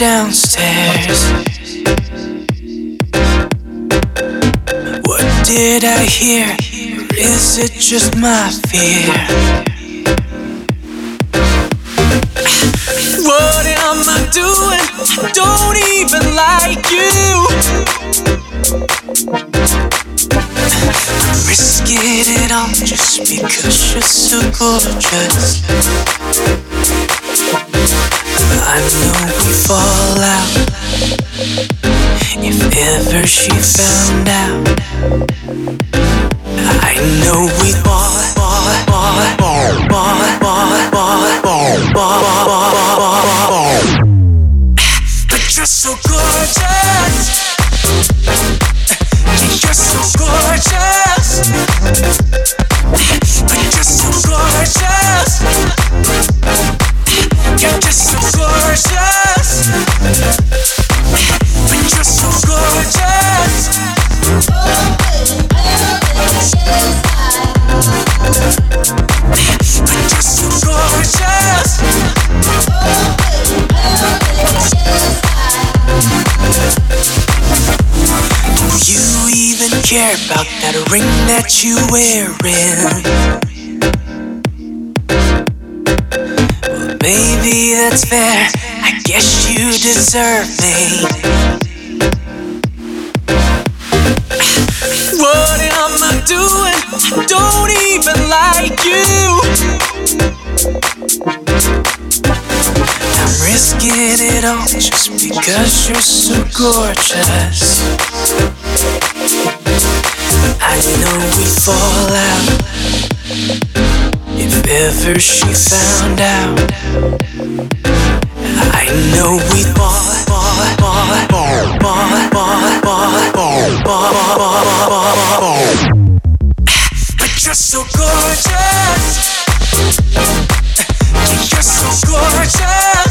downstairs. What did I hear? Is it just my fear? What am I doing? I don't even like you. Risking it all just because you're so gorgeous. I know we fall out if ever she found out. I know we care about that ring that you wearing? Well, Maybe that's fair. I guess you deserve me. What am I doing? I don't even like you. I'm risking it all just because you're so gorgeous. I know we fall out. If ever she found out, I know we'd fall, fall, fall, fall, fall, fall, fall, fall, fall, But you're so gorgeous. You're so gorgeous.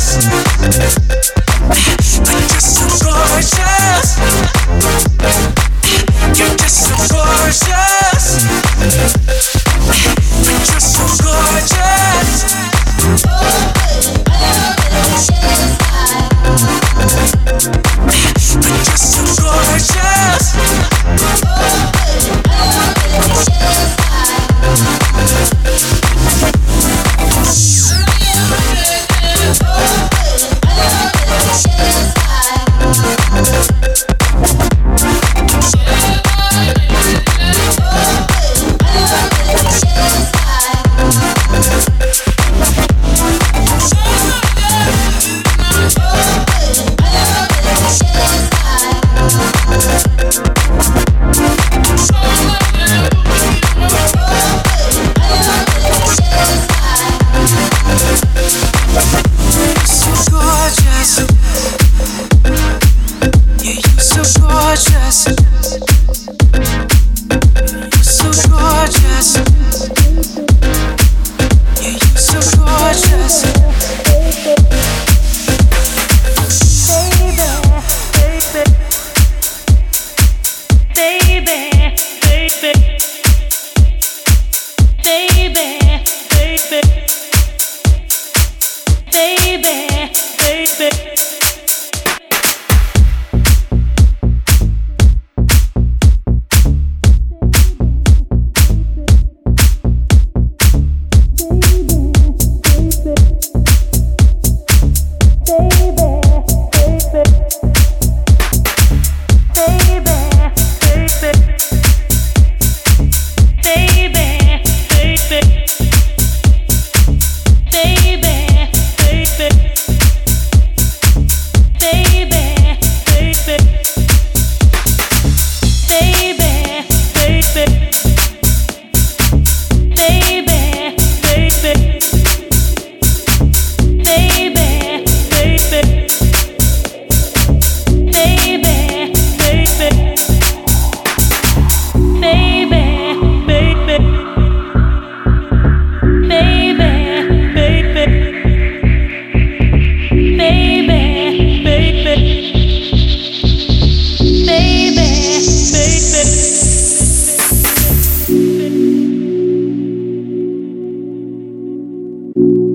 you.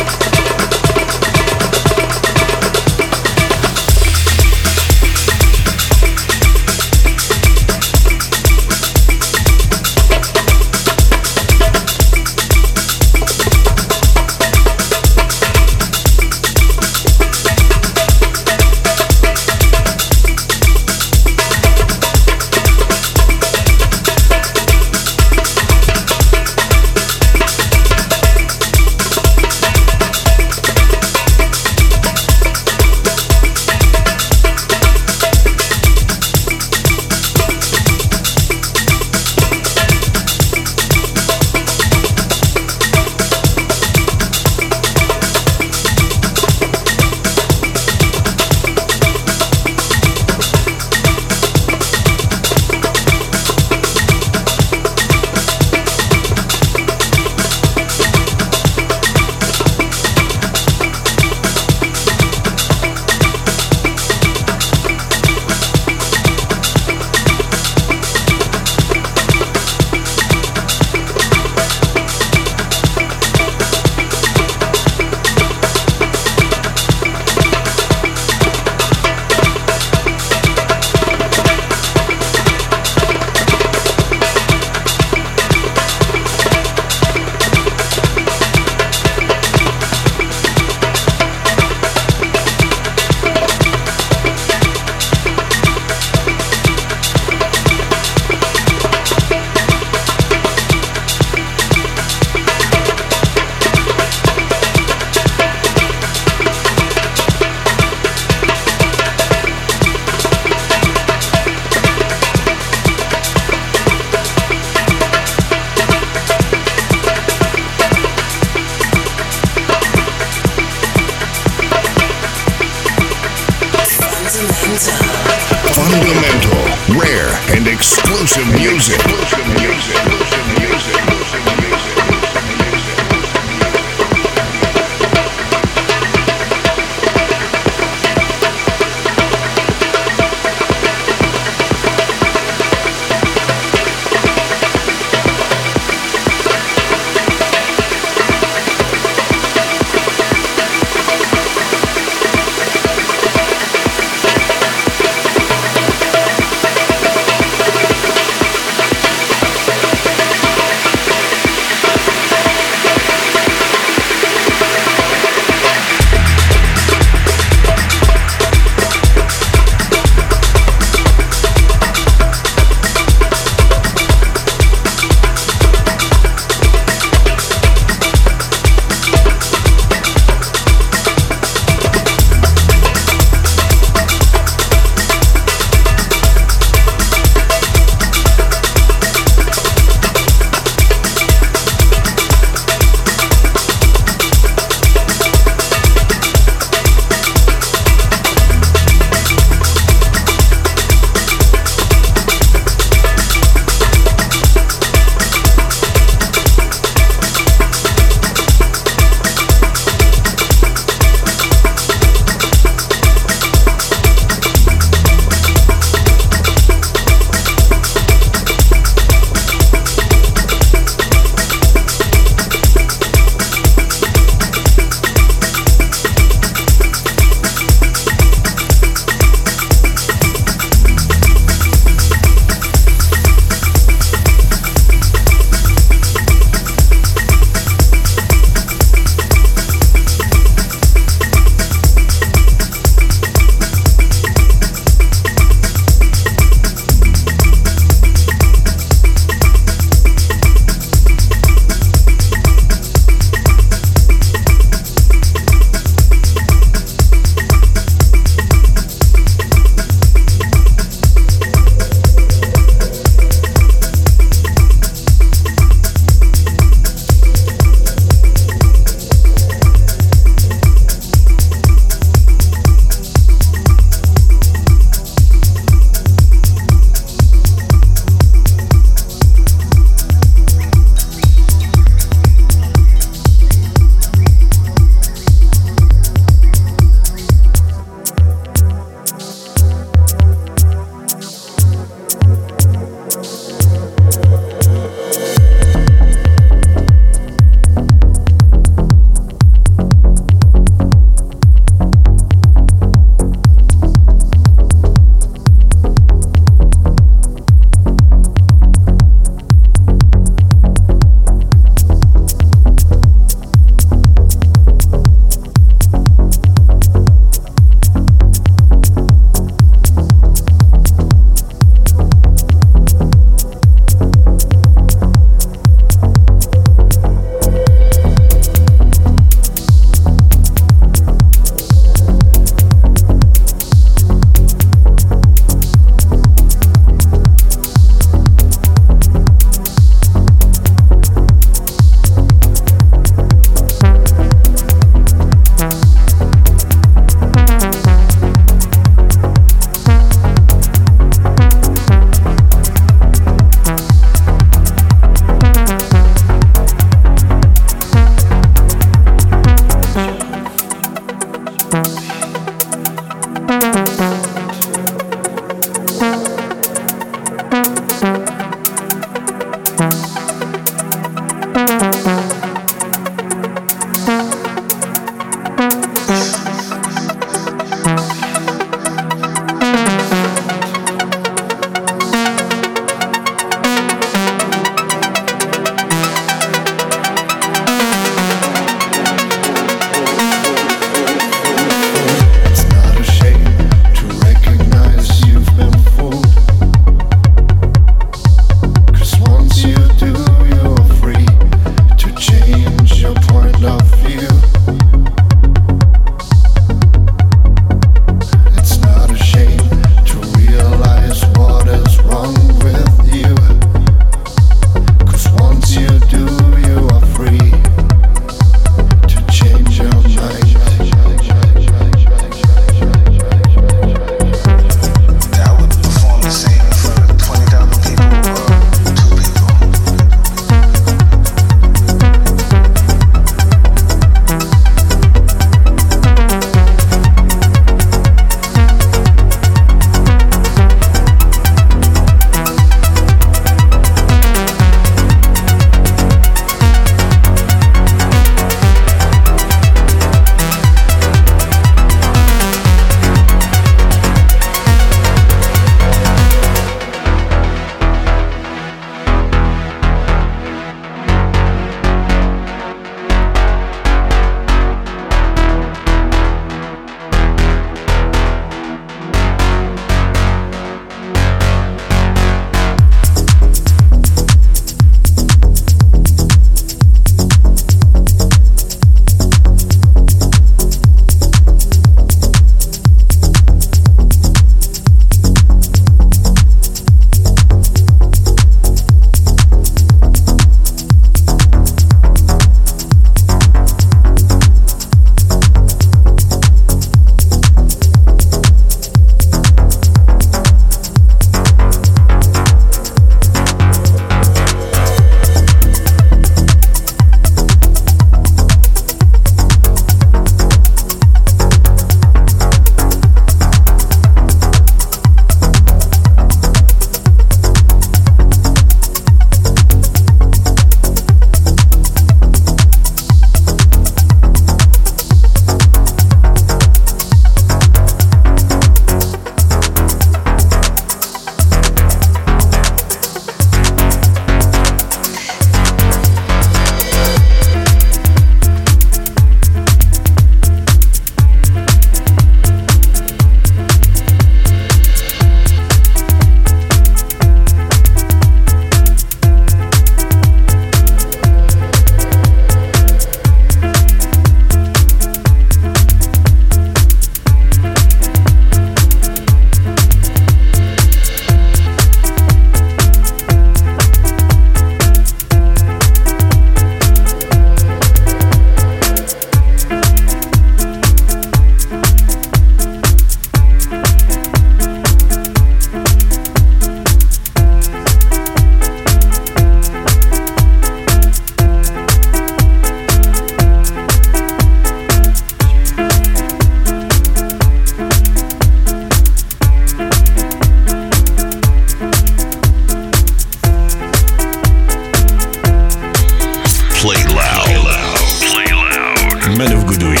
Семенов Гудуев.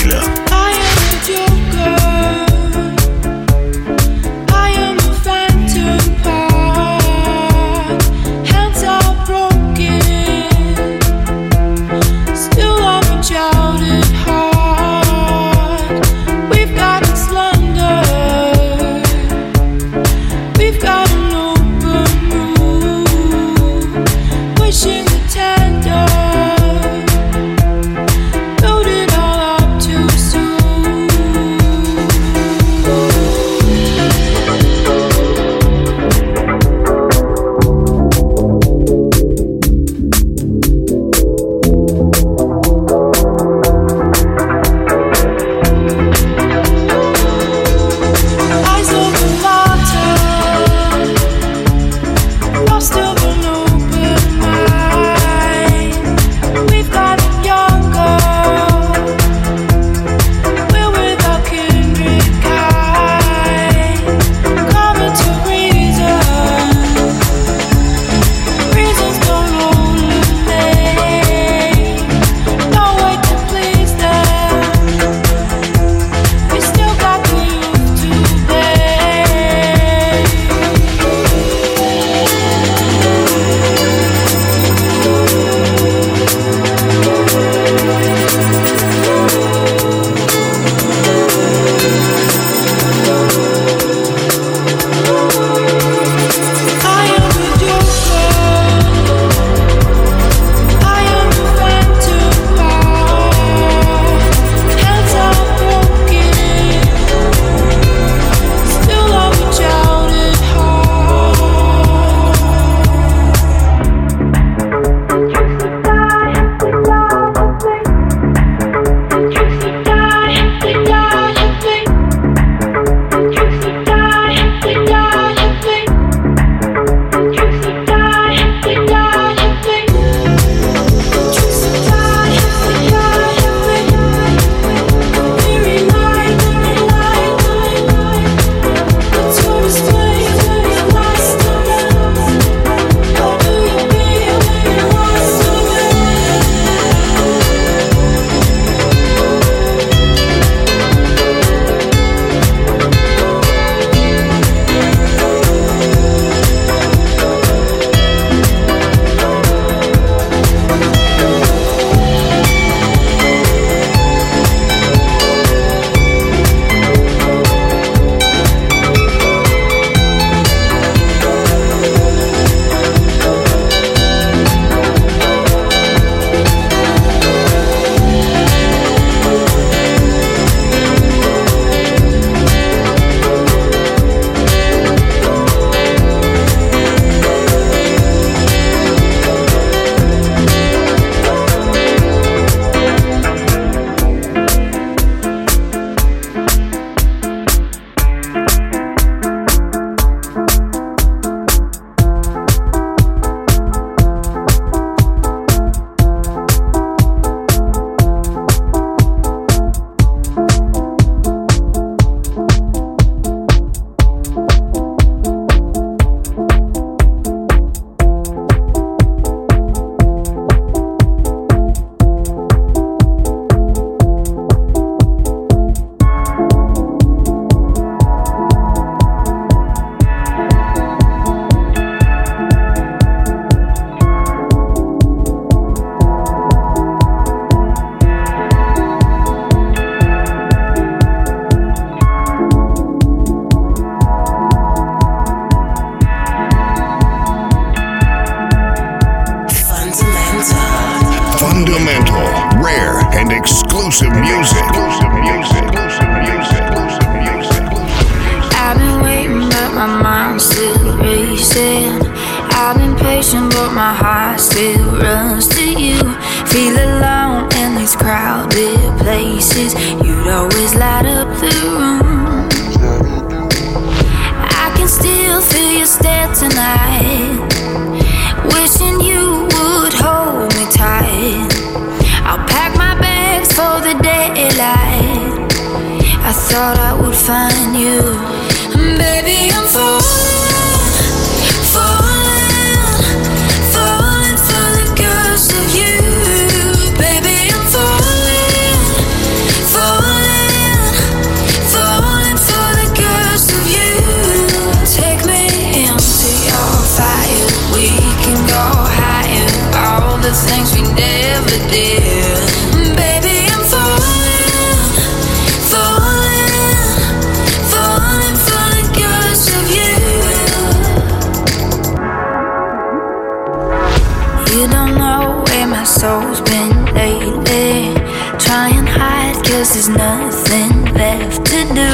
nothing left to do.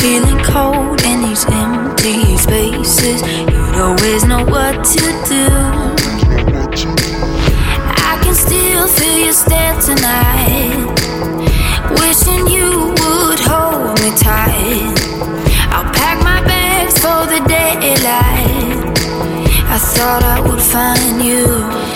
Feeling cold in these empty spaces. You'd always know what to do. I can still feel your stare tonight. Wishing you would hold me tight. I'll pack my bags for the daylight. I thought I would find you.